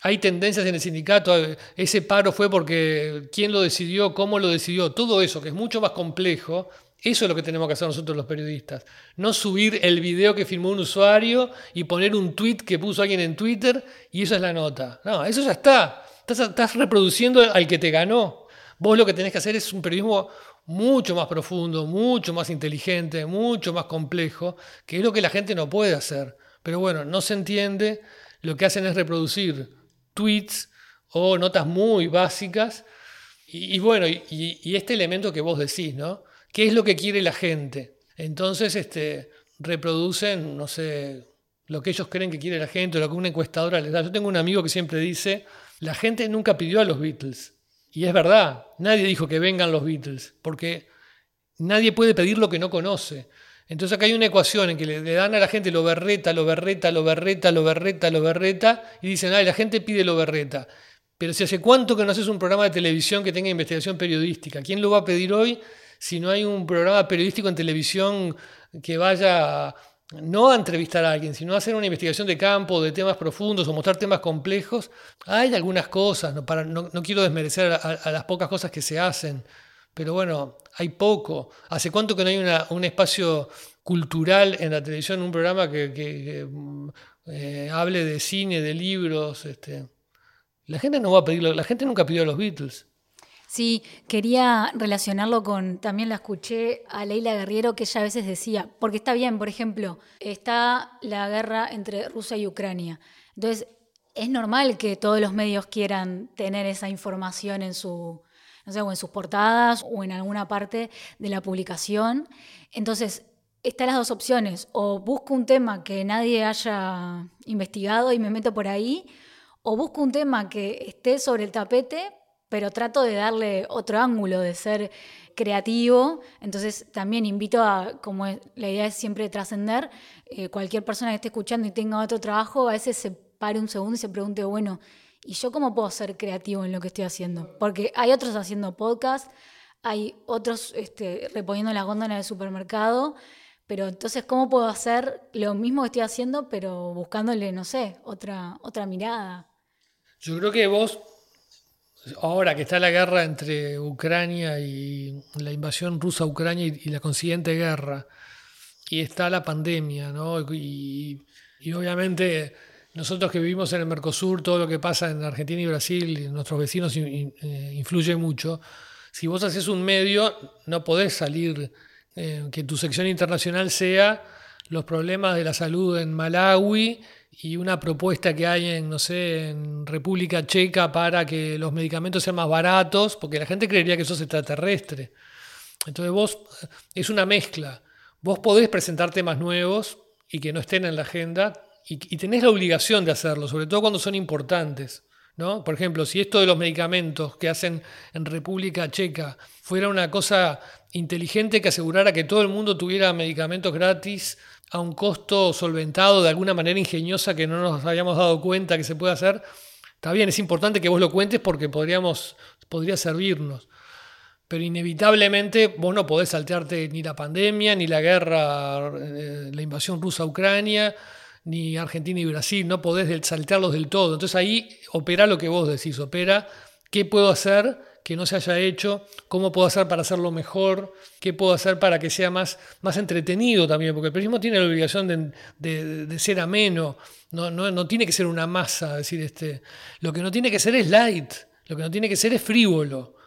Hay tendencias en el sindicato, ese paro fue porque quién lo decidió, cómo lo decidió, todo eso que es mucho más complejo, eso es lo que tenemos que hacer nosotros los periodistas. No subir el video que filmó un usuario y poner un tweet que puso alguien en Twitter y eso es la nota. No, eso ya está. Estás reproduciendo al que te ganó. Vos lo que tenés que hacer es un periodismo mucho más profundo, mucho más inteligente, mucho más complejo, que es lo que la gente no puede hacer. Pero bueno, no se entiende, lo que hacen es reproducir tweets o notas muy básicas. Y, bueno, y, este elemento que vos decís, ¿no? ¿Qué es lo que quiere la gente? Entonces, este, reproducen, no sé, lo que ellos creen que quiere la gente o lo que una encuestadora les da. Yo tengo un amigo que siempre dice, la gente nunca pidió a los Beatles. Y es verdad, nadie dijo que vengan los Beatles, porque nadie puede pedir lo que no conoce. Entonces acá hay una ecuación en que le, dan a la gente lo berreta, lo berreta, lo berreta, lo berreta, lo berreta, y dicen, ay, la gente pide lo berreta. Pero si hace cuánto que no haces un programa de televisión que tenga investigación periodística, ¿quién lo va a pedir hoy si no hay un programa periodístico en televisión que vaya no a entrevistar a alguien, sino a hacer una investigación de campo, de temas profundos o mostrar temas complejos? Hay algunas cosas, no, quiero desmerecer a las pocas cosas que se hacen, pero bueno, hay poco. ¿Hace cuánto que no hay un espacio cultural en la televisión, un programa que, eh, hable de cine, de libros? Este. La gente no va a pedirlo, la gente nunca pidió a los Beatles. Sí, quería relacionarlo con, también la escuché a Leila Guerriero que ella a veces decía, porque está bien, por ejemplo, está la guerra entre Rusia y Ucrania. Entonces, es normal que todos los medios quieran tener esa información en su, no sé, o en sus portadas o en alguna parte de la publicación. Entonces, están las dos opciones, o busco un tema que nadie haya investigado y me meto por ahí, o busco un tema que esté sobre el tapete, pero trato de darle otro ángulo, de ser creativo. Entonces también invito a, como la idea es siempre trascender, eh, cualquier persona que esté escuchando y tenga otro trabajo, a veces se pare un segundo y se pregunte, bueno, ¿y yo cómo puedo ser creativo en lo que estoy haciendo? Porque hay otros haciendo podcast, hay otros este, reponiendo las góndolas del supermercado. Pero entonces, ¿cómo puedo hacer lo mismo que estoy haciendo, pero buscándole, no sé, otra, otra mirada? Yo creo que vos, ahora que está la guerra entre Ucrania y la invasión rusa a Ucrania y, la consiguiente guerra, y está la pandemia, ¿no? Y, obviamente nosotros que vivimos en el Mercosur, todo lo que pasa en Argentina y Brasil, nuestros vecinos in- in- eh, influye mucho. Si vos haces un medio, no podés salir, eh, que tu sección internacional sea los problemas de la salud en Malawi y una propuesta que hay en, no sé, en República Checa para que los medicamentos sean más baratos, porque la gente creería que eso es extraterrestre. Entonces vos, es una mezcla. Vos podés presentar temas nuevos y que no estén en la agenda y, y tenés la obligación de hacerlo, sobre todo cuando son importantes. ¿no? Por ejemplo, si esto de los medicamentos que hacen en República Checa fuera una cosa inteligente que asegurara que todo el mundo tuviera medicamentos gratis a un costo solventado de alguna manera ingeniosa que no nos habíamos dado cuenta que se puede hacer, está bien, es importante que vos lo cuentes porque podríamos, podría servirnos. Pero inevitablemente vos no podés saltearte ni la pandemia, ni la guerra, eh, la invasión rusa a Ucrania, ni Argentina y Brasil, no podés saltearlos del todo. Entonces ahí opera lo que vos decís, opera qué puedo hacer que no se haya hecho, cómo puedo hacer para hacerlo mejor, qué puedo hacer para que sea más, más entretenido también, porque el periodismo tiene la obligación de, de- ser ameno, no, no, no tiene que ser una masa, decir, este, lo que no tiene que ser es light, lo que no tiene que ser es frívolo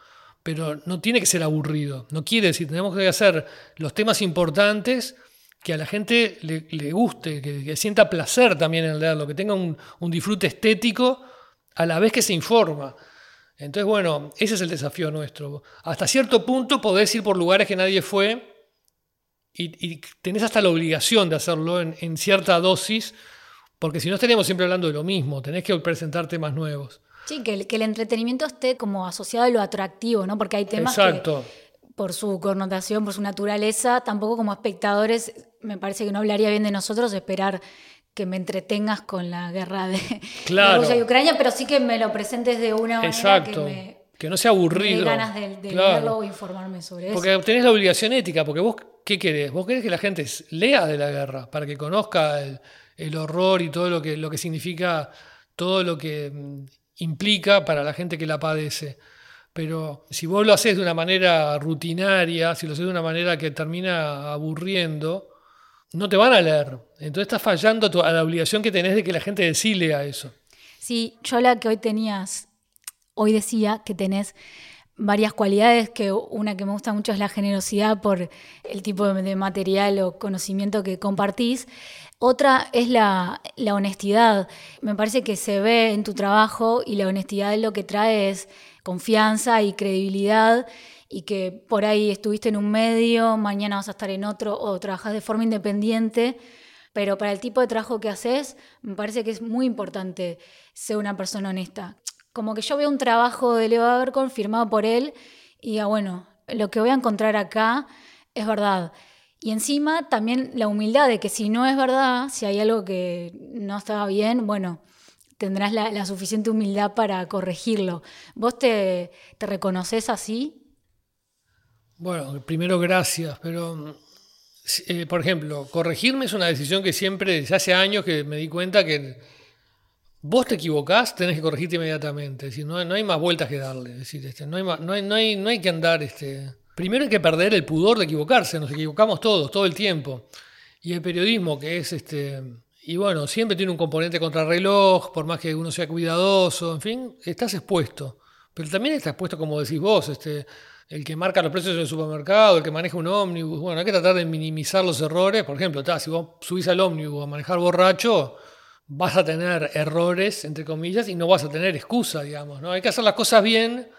pero no tiene que ser aburrido. No quiere decir, tenemos que hacer los temas importantes que a la gente le, le guste, que, que sienta placer también en leerlo, que tenga un, un disfrute estético a la vez que se informa. Entonces, bueno, ese es el desafío nuestro. Hasta cierto punto podés ir por lugares que nadie fue y, y tenés hasta la obligación de hacerlo en, en cierta dosis, porque si no estaríamos siempre hablando de lo mismo, tenés que presentar temas nuevos. Sí, que el, que el entretenimiento esté como asociado a lo atractivo, ¿no? Porque hay temas Exacto. que, por su connotación, por su naturaleza, tampoco como espectadores, me parece que no hablaría bien de nosotros esperar que me entretengas con la guerra de. Rusia y Ucrania, pero sí que me lo presentes de una manera que me, Que no sea me aburrido. ganas de, de Claro. leerlo o informarme sobre eso. Porque tenés la obligación ética, porque vos, ¿qué querés? Vos querés que la gente lea de la guerra, para que conozca el, el horror y todo lo que, lo que significa, todo lo que mm, implica para la gente que la padece. Pero si vos lo haces de una manera rutinaria, si lo haces de una manera que termina aburriendo, no te van a leer. Entonces estás fallando a la obligación que tenés de que la gente de sí lea eso. Sí, yo hablaba que hoy tenías, hoy decía que tenés varias cualidades, que una que me gusta mucho es la generosidad por el tipo de, material o conocimiento que compartís. Otra es la, la honestidad. Me parece que se ve en tu trabajo y la honestidad lo que trae es confianza y credibilidad y que por ahí estuviste en un medio, mañana vas a estar en otro o trabajas de forma independiente. Pero para el tipo de trabajo que haces, me parece que es muy importante ser una persona honesta. Como que yo veo un trabajo de Leo Abercon firmado por él y diga, bueno, lo que voy a encontrar acá es verdad. Y encima también la humildad de que si no es verdad, si hay algo que no estaba bien, bueno, tendrás la, la suficiente humildad para corregirlo. ¿Vos te, te reconoces así? Bueno, primero gracias, pero mm, eh, por ejemplo, corregirme es una decisión que siempre, desde hace años que me di cuenta que vos te equivocás, tenés que corregirte inmediatamente. Es decir, no hay más vueltas que darle. Es decir, este, no, hay más- no, hay, no, hay, no hay que andar este, primero hay que perder el pudor de equivocarse, nos equivocamos todos, todo el tiempo. Y el periodismo, que es este. Y bueno, siempre tiene un componente contrarreloj, por más que uno sea cuidadoso, en fin, estás expuesto. Pero también estás expuesto, como decís vos, este, el que marca los precios en el supermercado, el que maneja un ómnibus. Bueno, hay que tratar de minimizar los errores. Por ejemplo, si vos subís al ómnibus a manejar borracho, vas a tener errores, entre comillas, y no vas a tener excusa, digamos. ¿no? Hay que hacer las cosas bien,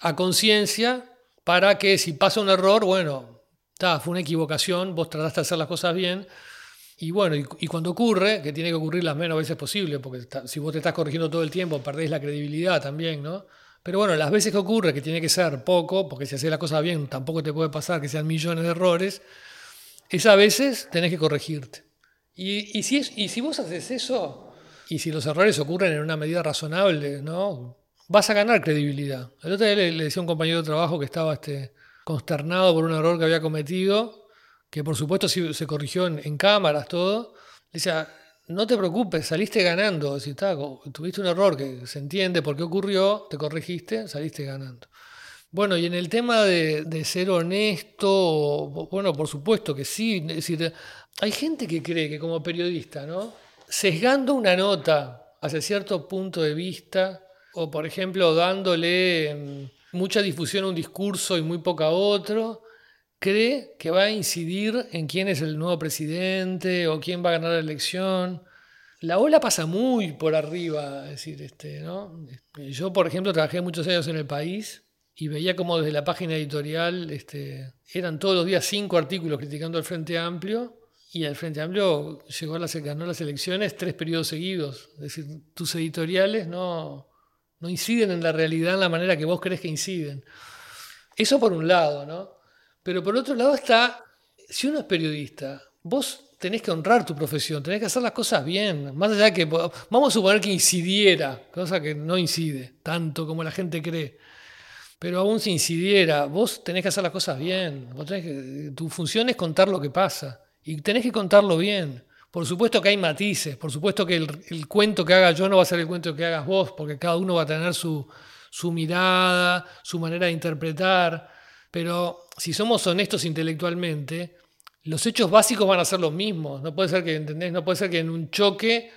a conciencia, para que si pasa un error, bueno, fue una equivocación, vos trataste de hacer las cosas bien. Y bueno, y, cuando ocurre, que tiene que ocurrir las menos veces posible, porque si vos te estás corrigiendo todo el tiempo, perdés la credibilidad también, ¿no? Pero bueno, las veces que ocurre, que tiene que ser poco, porque si haces las cosas bien, tampoco te puede pasar que sean millones de errores, esas veces tenés que corregirte. Y, si, es, y si vos haces eso, y si los errores ocurren en una medida razonable, ¿no? Vas a ganar credibilidad. El otro día le, decía a un compañero de trabajo que estaba este, consternado por un error que había cometido, que por supuesto se corrigió en, cámaras, todo. Le decía, no te preocupes, saliste ganando. Si tuviste un error que se entiende por qué ocurrió, te corregiste, saliste ganando. Bueno, y en el tema de, ser honesto, bueno, por supuesto que sí. decir, hay gente que cree que como periodista, ¿no? Sesgando una nota hacia cierto punto de vista, o por ejemplo dándole mm, mucha difusión a un discurso y muy poca a otro, cree que va a incidir en quién es el nuevo presidente o quién va a ganar la elección. La ola pasa muy por arriba, decir, este, ¿no? Yo, por ejemplo, trabajé muchos años en el país y veía como desde la página editorial este, eran todos los días cinco artículos criticando al Frente Amplio y el Frente Amplio llegó a las, ganó las elecciones tres periodos seguidos. Es decir, tus editoriales no, no inciden en la realidad en la manera que vos crees que inciden. Eso por un lado, ¿no? Pero por otro lado está, si uno es periodista, vos tenés que honrar tu profesión, tenés que hacer las cosas bien, más allá de que, vamos a suponer que incidiera, cosa que no incide tanto como la gente cree, pero aún si incidiera, vos tenés que hacer las cosas bien, tu función es contar lo que pasa, y tenés que contarlo bien. Por supuesto que hay matices, por supuesto que el, cuento que haga yo no va a ser el cuento que hagas vos, porque cada uno va a tener su, su mirada, su manera de interpretar, pero si somos honestos intelectualmente, los hechos básicos van a ser los mismos. No puede ser que, ¿entendés? No puede ser que en un choque,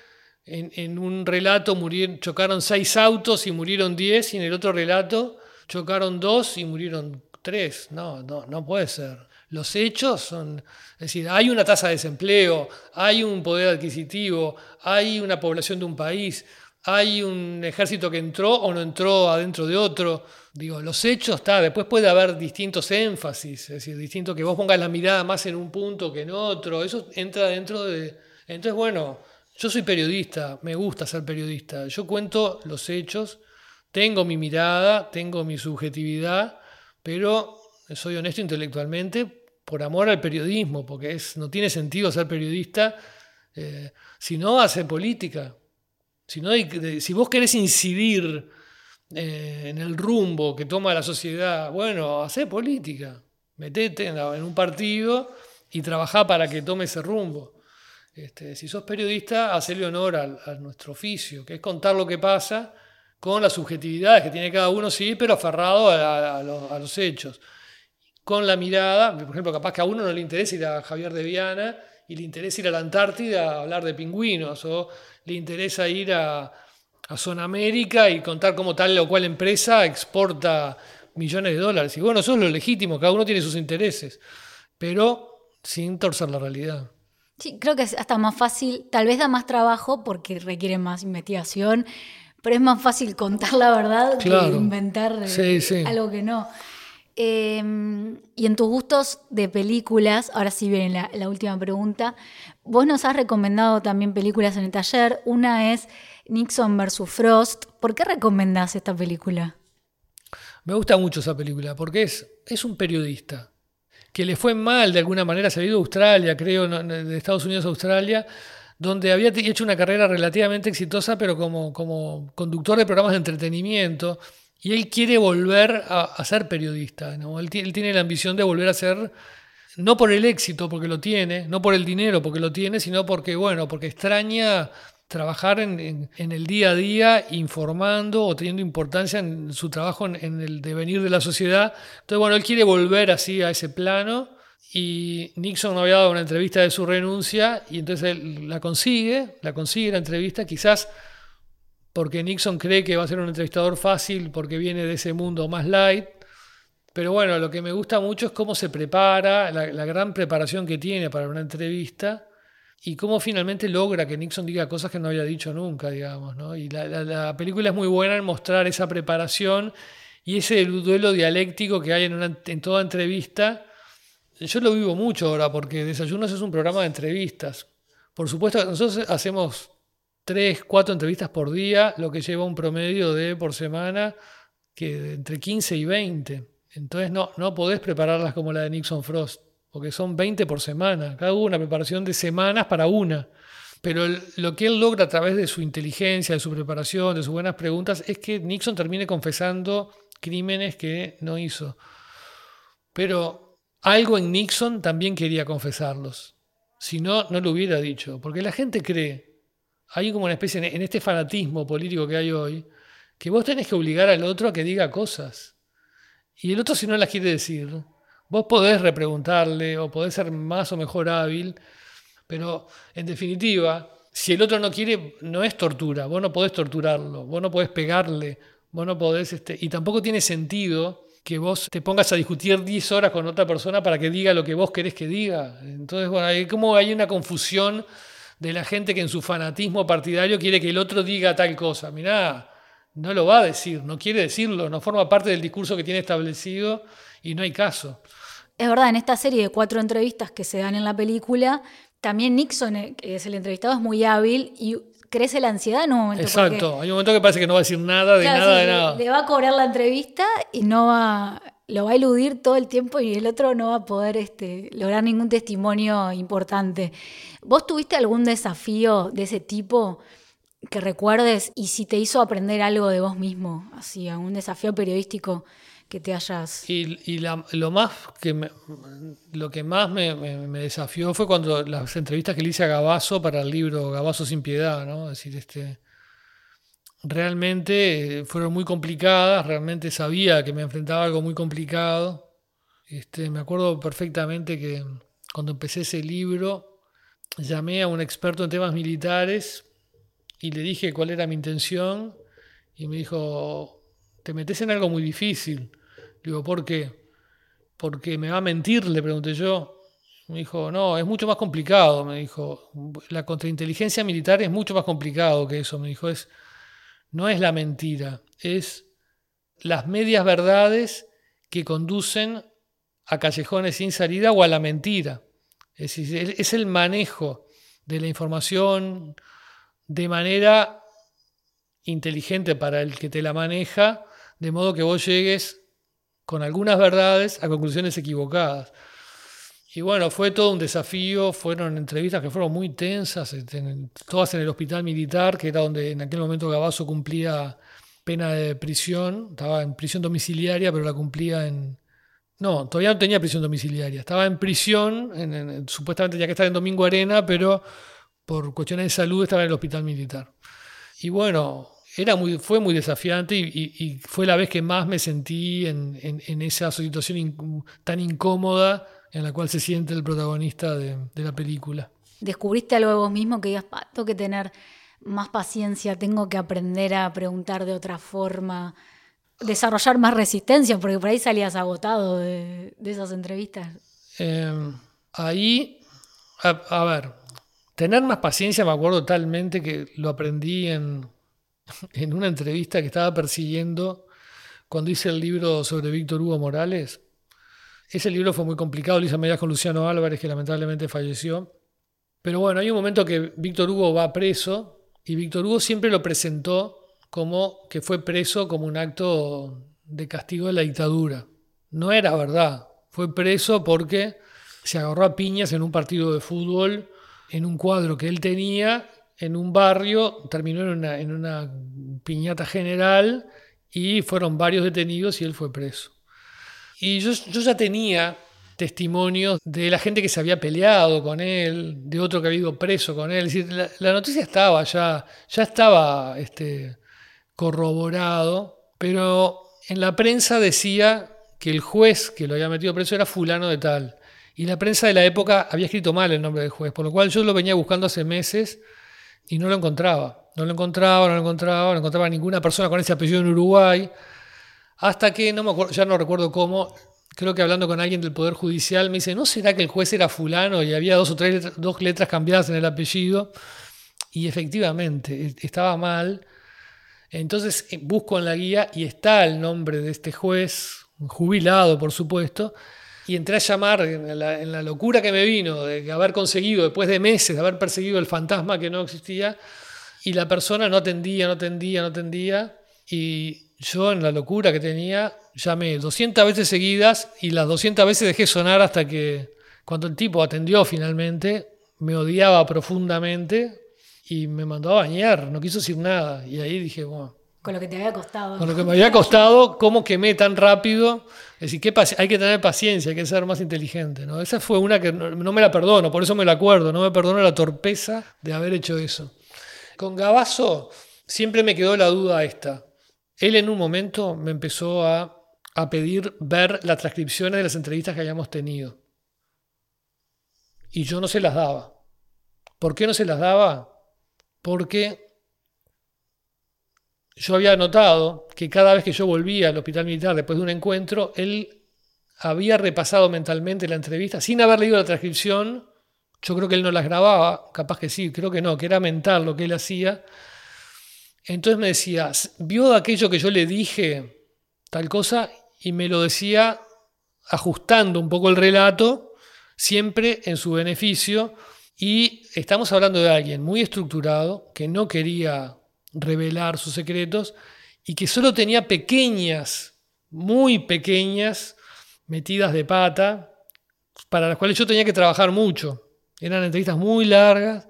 en, un relato chocaron seis autos y murieron diez, y en el otro relato chocaron dos y murieron tres. No, no, no puede ser. Los hechos son, es decir, hay una tasa de desempleo, hay un poder adquisitivo, hay una población de un país, hay un ejército que entró o no entró adentro de otro. Digo, los hechos, está, después puede haber distintos énfasis, es decir, distinto que vos pongas la mirada más en un punto que en otro, eso entra dentro de... Entonces, bueno, yo soy periodista, me gusta ser periodista, yo cuento los hechos, tengo mi mirada, tengo mi subjetividad, pero soy honesto intelectualmente por amor al periodismo, porque es, no tiene sentido ser periodista eh, si no hace política. Si, no si vos querés incidir eh, en el rumbo que toma la sociedad, bueno, hace política. Metete en, un partido y trabajá para que tome ese rumbo. Este, si sos periodista, hacele honor a, nuestro oficio, que es contar lo que pasa con las subjetividades que tiene cada uno, sí, pero aferrado a los hechos con la mirada, por ejemplo, capaz que a uno no le interesa ir a Javier de Viana y le interesa ir a la Antártida a hablar de pingüinos, o le interesa ir a, a Zona América y contar cómo tal o cual empresa exporta millones de dólares. Y bueno, eso es lo legítimo, cada uno tiene sus intereses, pero sin torcer la realidad. Sí, creo que es hasta más fácil, tal vez da más trabajo porque requiere más investigación, pero es más fácil contar la verdad que inventar eh, algo que no. Em, y en tus gustos de películas, ahora sí viene la, última pregunta, vos nos has recomendado también películas en el taller. Una es Nixon vs. Frost. ¿Por qué recomendás esta película? Me gusta mucho esa película porque es, es un periodista que le fue mal de alguna manera, se ha ido a Australia, creo, de Estados Unidos a Australia, donde había hecho una carrera relativamente exitosa, pero como, como conductor de programas de entretenimiento y él quiere volver a, ser periodista. Él, tiene la ambición de volver a ser, no por el éxito, porque lo tiene, no por el dinero, porque lo tiene, sino porque, bueno, porque extraña trabajar en, el día a día informando o teniendo importancia en su trabajo en, el devenir de la sociedad. Entonces, bueno, él quiere volver así a ese plano y Nixon había dado una entrevista de su renuncia y entonces él la consigue, la consigue la entrevista, quizás porque Nixon cree que va a ser un entrevistador fácil porque viene de ese mundo más light. Pero bueno, lo que me gusta mucho es cómo se prepara, la, gran preparación que tiene para una entrevista y cómo finalmente logra que Nixon diga cosas que no había dicho nunca, digamos. ¿no? Y la, película es muy buena en mostrar esa preparación y ese duelo dialéctico que hay en, en toda entrevista. Yo lo vivo mucho ahora porque Desayunos es un programa de entrevistas. Por supuesto, nosotros hacemos tres, cuatro entrevistas por día, lo que lleva un promedio de por semana que entre 15 y 20. Entonces no, no podés prepararlas como la de Nixon Frost porque son 20 por semana, cada una preparación de semanas para una. Pero lo que él logra a través de su inteligencia, de su preparación, de sus buenas preguntas, es que Nixon termine confesando crímenes que no hizo. Pero algo en Nixon también quería confesarlos. Si no, no lo hubiera dicho. Porque la gente cree, hay como una especie, en este fanatismo político que hay hoy, que vos tenés que obligar al otro a que diga cosas. Y el otro si no las quiere decir, Vos podés repreguntarle o podés ser más o mejor hábil, pero en definitiva, si el otro no quiere, no es tortura, vos no podés torturarlo, vos no podés pegarle, vos no podés, este, y tampoco tiene sentido que vos te pongas a discutir 10 horas con otra persona para que diga lo que vos querés que diga. Entonces, bueno, hay como hay una confusión de la gente que en su fanatismo partidario quiere que el otro diga tal cosa. Mirá, no lo va a decir, no quiere decirlo, no forma parte del discurso que tiene establecido y no hay caso. Es verdad, en esta serie de cuatro entrevistas que se dan en la película, también Nixon, eh, que es el entrevistado, es muy hábil y crece la ansiedad en un momento. Exacto, hay un momento que parece que no va a decir nada de nada de nada. Le va a cobrar la entrevista y no va, lo va a eludir todo el tiempo y el otro no va a poder este, lograr ningún testimonio importante. ¿Vos tuviste algún desafío de ese tipo que recuerdes y si te hizo aprender algo de vos mismo, así, algún desafío periodístico? que te hayas... Y, lo, más que lo que más me, desafió fue cuando las entrevistas que le hice a Gabazo para el libro Gabazo sin piedad, ¿no? Es decir, este, realmente eh, fueron muy complicadas, realmente sabía que me enfrentaba a algo muy complicado. Este, me acuerdo perfectamente que cuando empecé ese libro llamé a un experto en temas militares y le dije cuál era mi intención y me dijo, te metes en algo muy difícil. Digo, ¿por qué? Porque me va a mentir, le pregunté yo. Me dijo, no, es mucho más complicado, me dijo. La contrainteligencia militar es mucho más complicado que eso, me dijo. Es, no es la mentira, es las medias verdades que conducen a callejones sin salida o a la mentira. Es, es el manejo de la información de manera inteligente para el que te la maneja de modo que vos llegues con algunas verdades a conclusiones equivocadas. Y bueno, fue todo un desafío, fueron entrevistas que fueron muy tensas, este, todas en el hospital militar, que era donde en aquel momento Gabazo cumplía pena de prisión, estaba en prisión domiciliaria, pero la cumplía en... No, todavía no tenía prisión domiciliaria, estaba en prisión, supuestamente tenía que estar en Domingo Arena, pero por cuestiones de salud estaba en el hospital militar. Y bueno, era muy, fue muy desafiante y, fue la vez que más me sentí en, esa situación tan incómoda en la cual se siente el protagonista de, la película. ¿Descubriste algo de vos mismo que digas, tengo que tener más paciencia, tengo que aprender a preguntar de otra forma, desarrollar más resistencia? Porque por ahí salías agotado de, esas entrevistas. Em, ahí, a ver, tener más paciencia me acuerdo totalmente que lo aprendí en en una entrevista que estaba persiguiendo cuando hice el libro sobre Víctor Hugo Morales. Ese libro fue muy complicado, lo con Luciano Álvarez, que lamentablemente falleció. Pero bueno, hay un momento que Víctor Hugo va preso y Víctor Hugo siempre lo presentó como que fue preso como un acto de castigo de la dictadura. No era verdad. Fue preso porque se agarró a piñas en un partido de fútbol, en un cuadro que él tenía en un barrio, terminó en una, piñata general y fueron varios detenidos y él fue preso. Y yo, ya tenía testimonios de la gente que se había peleado con él, de otro que había ido preso con él. La, noticia estaba ya, ya estaba este, corroborado, pero en la prensa decía que el juez que lo había metido preso era fulano de tal. Y la prensa de la época había escrito mal el nombre del juez, por lo cual yo lo venía buscando hace meses y no lo encontraba. No lo encontraba, no lo encontraba, no encontraba ninguna persona con ese apellido en Uruguay. Hasta que, no me acuerdo, ya no recuerdo cómo, creo que hablando con alguien del Poder Judicial, me dice, ¿no será que el juez era fulano y había dos o tres dos letras cambiadas en el apellido? Y efectivamente, e, estaba mal. Entonces eh, busco en la guía y está el nombre de este juez, jubilado por supuesto, y entré a llamar en la, locura que me vino de haber conseguido, después de meses de haber perseguido el fantasma que no existía, y la persona no atendía, no atendía, no atendía, y yo en la locura que tenía llamé 200 veces seguidas y las 200 veces dejé sonar hasta que cuando el tipo atendió finalmente, me odiaba profundamente y me mandó a bañar, no quiso decir nada. Y ahí dije, bueno, con lo que te había costado. Con lo que me había costado, cómo quemé tan rápido. Es decir, hay que tener paciencia, hay que ser más inteligente. ¿no? Esa fue una que no, me la perdono, por eso me la acuerdo. No me perdono la torpeza de haber hecho eso. Con Gabazo siempre me quedó la duda esta. Él en un momento me empezó a, a pedir ver las transcripciones de las entrevistas que habíamos tenido. Y yo no se las daba. ¿Por qué no se las daba? Porque yo había notado que cada vez que yo volvía al hospital militar después de un encuentro, él había repasado mentalmente la entrevista sin haber leído la transcripción. Yo creo que él no las grababa, capaz que sí, creo que no, que era mental lo que él hacía. Entonces me decía, vio aquello que yo le dije, tal cosa, y me lo decía ajustando un poco el relato, siempre en su beneficio. Y estamos hablando de alguien muy estructurado, que no quería revelar sus secretos y que solo tenía pequeñas, muy pequeñas metidas de pata para las cuales yo tenía que trabajar mucho. Eran entrevistas muy largas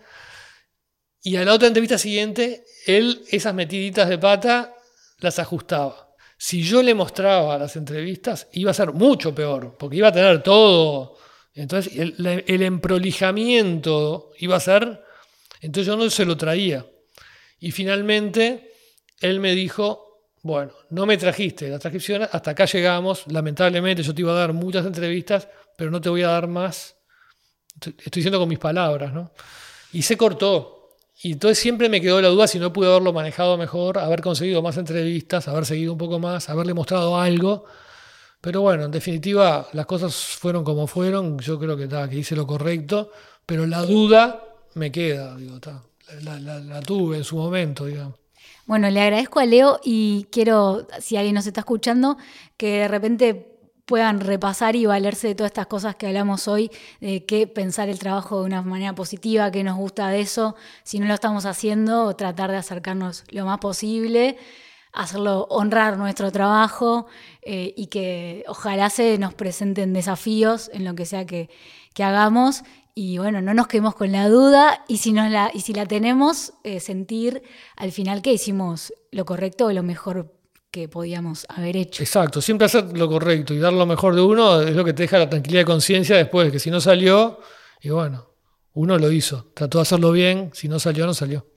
y a la otra entrevista siguiente él esas metiditas de pata las ajustaba. Si yo le mostraba las entrevistas iba a ser mucho peor, porque iba a tener todo. Entonces el, el emprolijamiento iba a ser, entonces yo no se lo traía. Y finalmente él me dijo, bueno, no me trajiste la transcripción, hasta acá llegamos, lamentablemente yo te iba a dar muchas entrevistas, pero no te voy a dar más. Estoy diciendo con mis palabras, ¿no? Y se cortó. Y entonces siempre me quedó la duda si no pude haberlo manejado mejor, haber conseguido más entrevistas, haber seguido un poco más, haberle mostrado algo. Pero bueno, en definitiva, las cosas fueron como fueron. Yo creo que, que hice lo correcto, pero la duda me queda. Digo, la, tuve en su momento, digamos. Bueno, le agradezco a Leo y quiero, si alguien nos está escuchando, que de repente puedan repasar y valerse de todas estas cosas que hablamos hoy, de qué pensar el trabajo de una manera positiva, qué nos gusta de eso, si no lo estamos haciendo, tratar de acercarnos lo más posible, hacerlo honrar nuestro trabajo eh, y que ojalá se nos presenten desafíos en lo que sea que, que hagamos. Y bueno, no nos quedemos con la duda y si, nos la, y si la tenemos, eh, sentir al final que hicimos lo correcto o lo mejor que podíamos haber hecho. Exacto, siempre hacer lo correcto y dar lo mejor de uno es lo que te deja la tranquilidad de conciencia después, que si no salió, y bueno, uno lo hizo, trató de hacerlo bien, si no salió, no salió.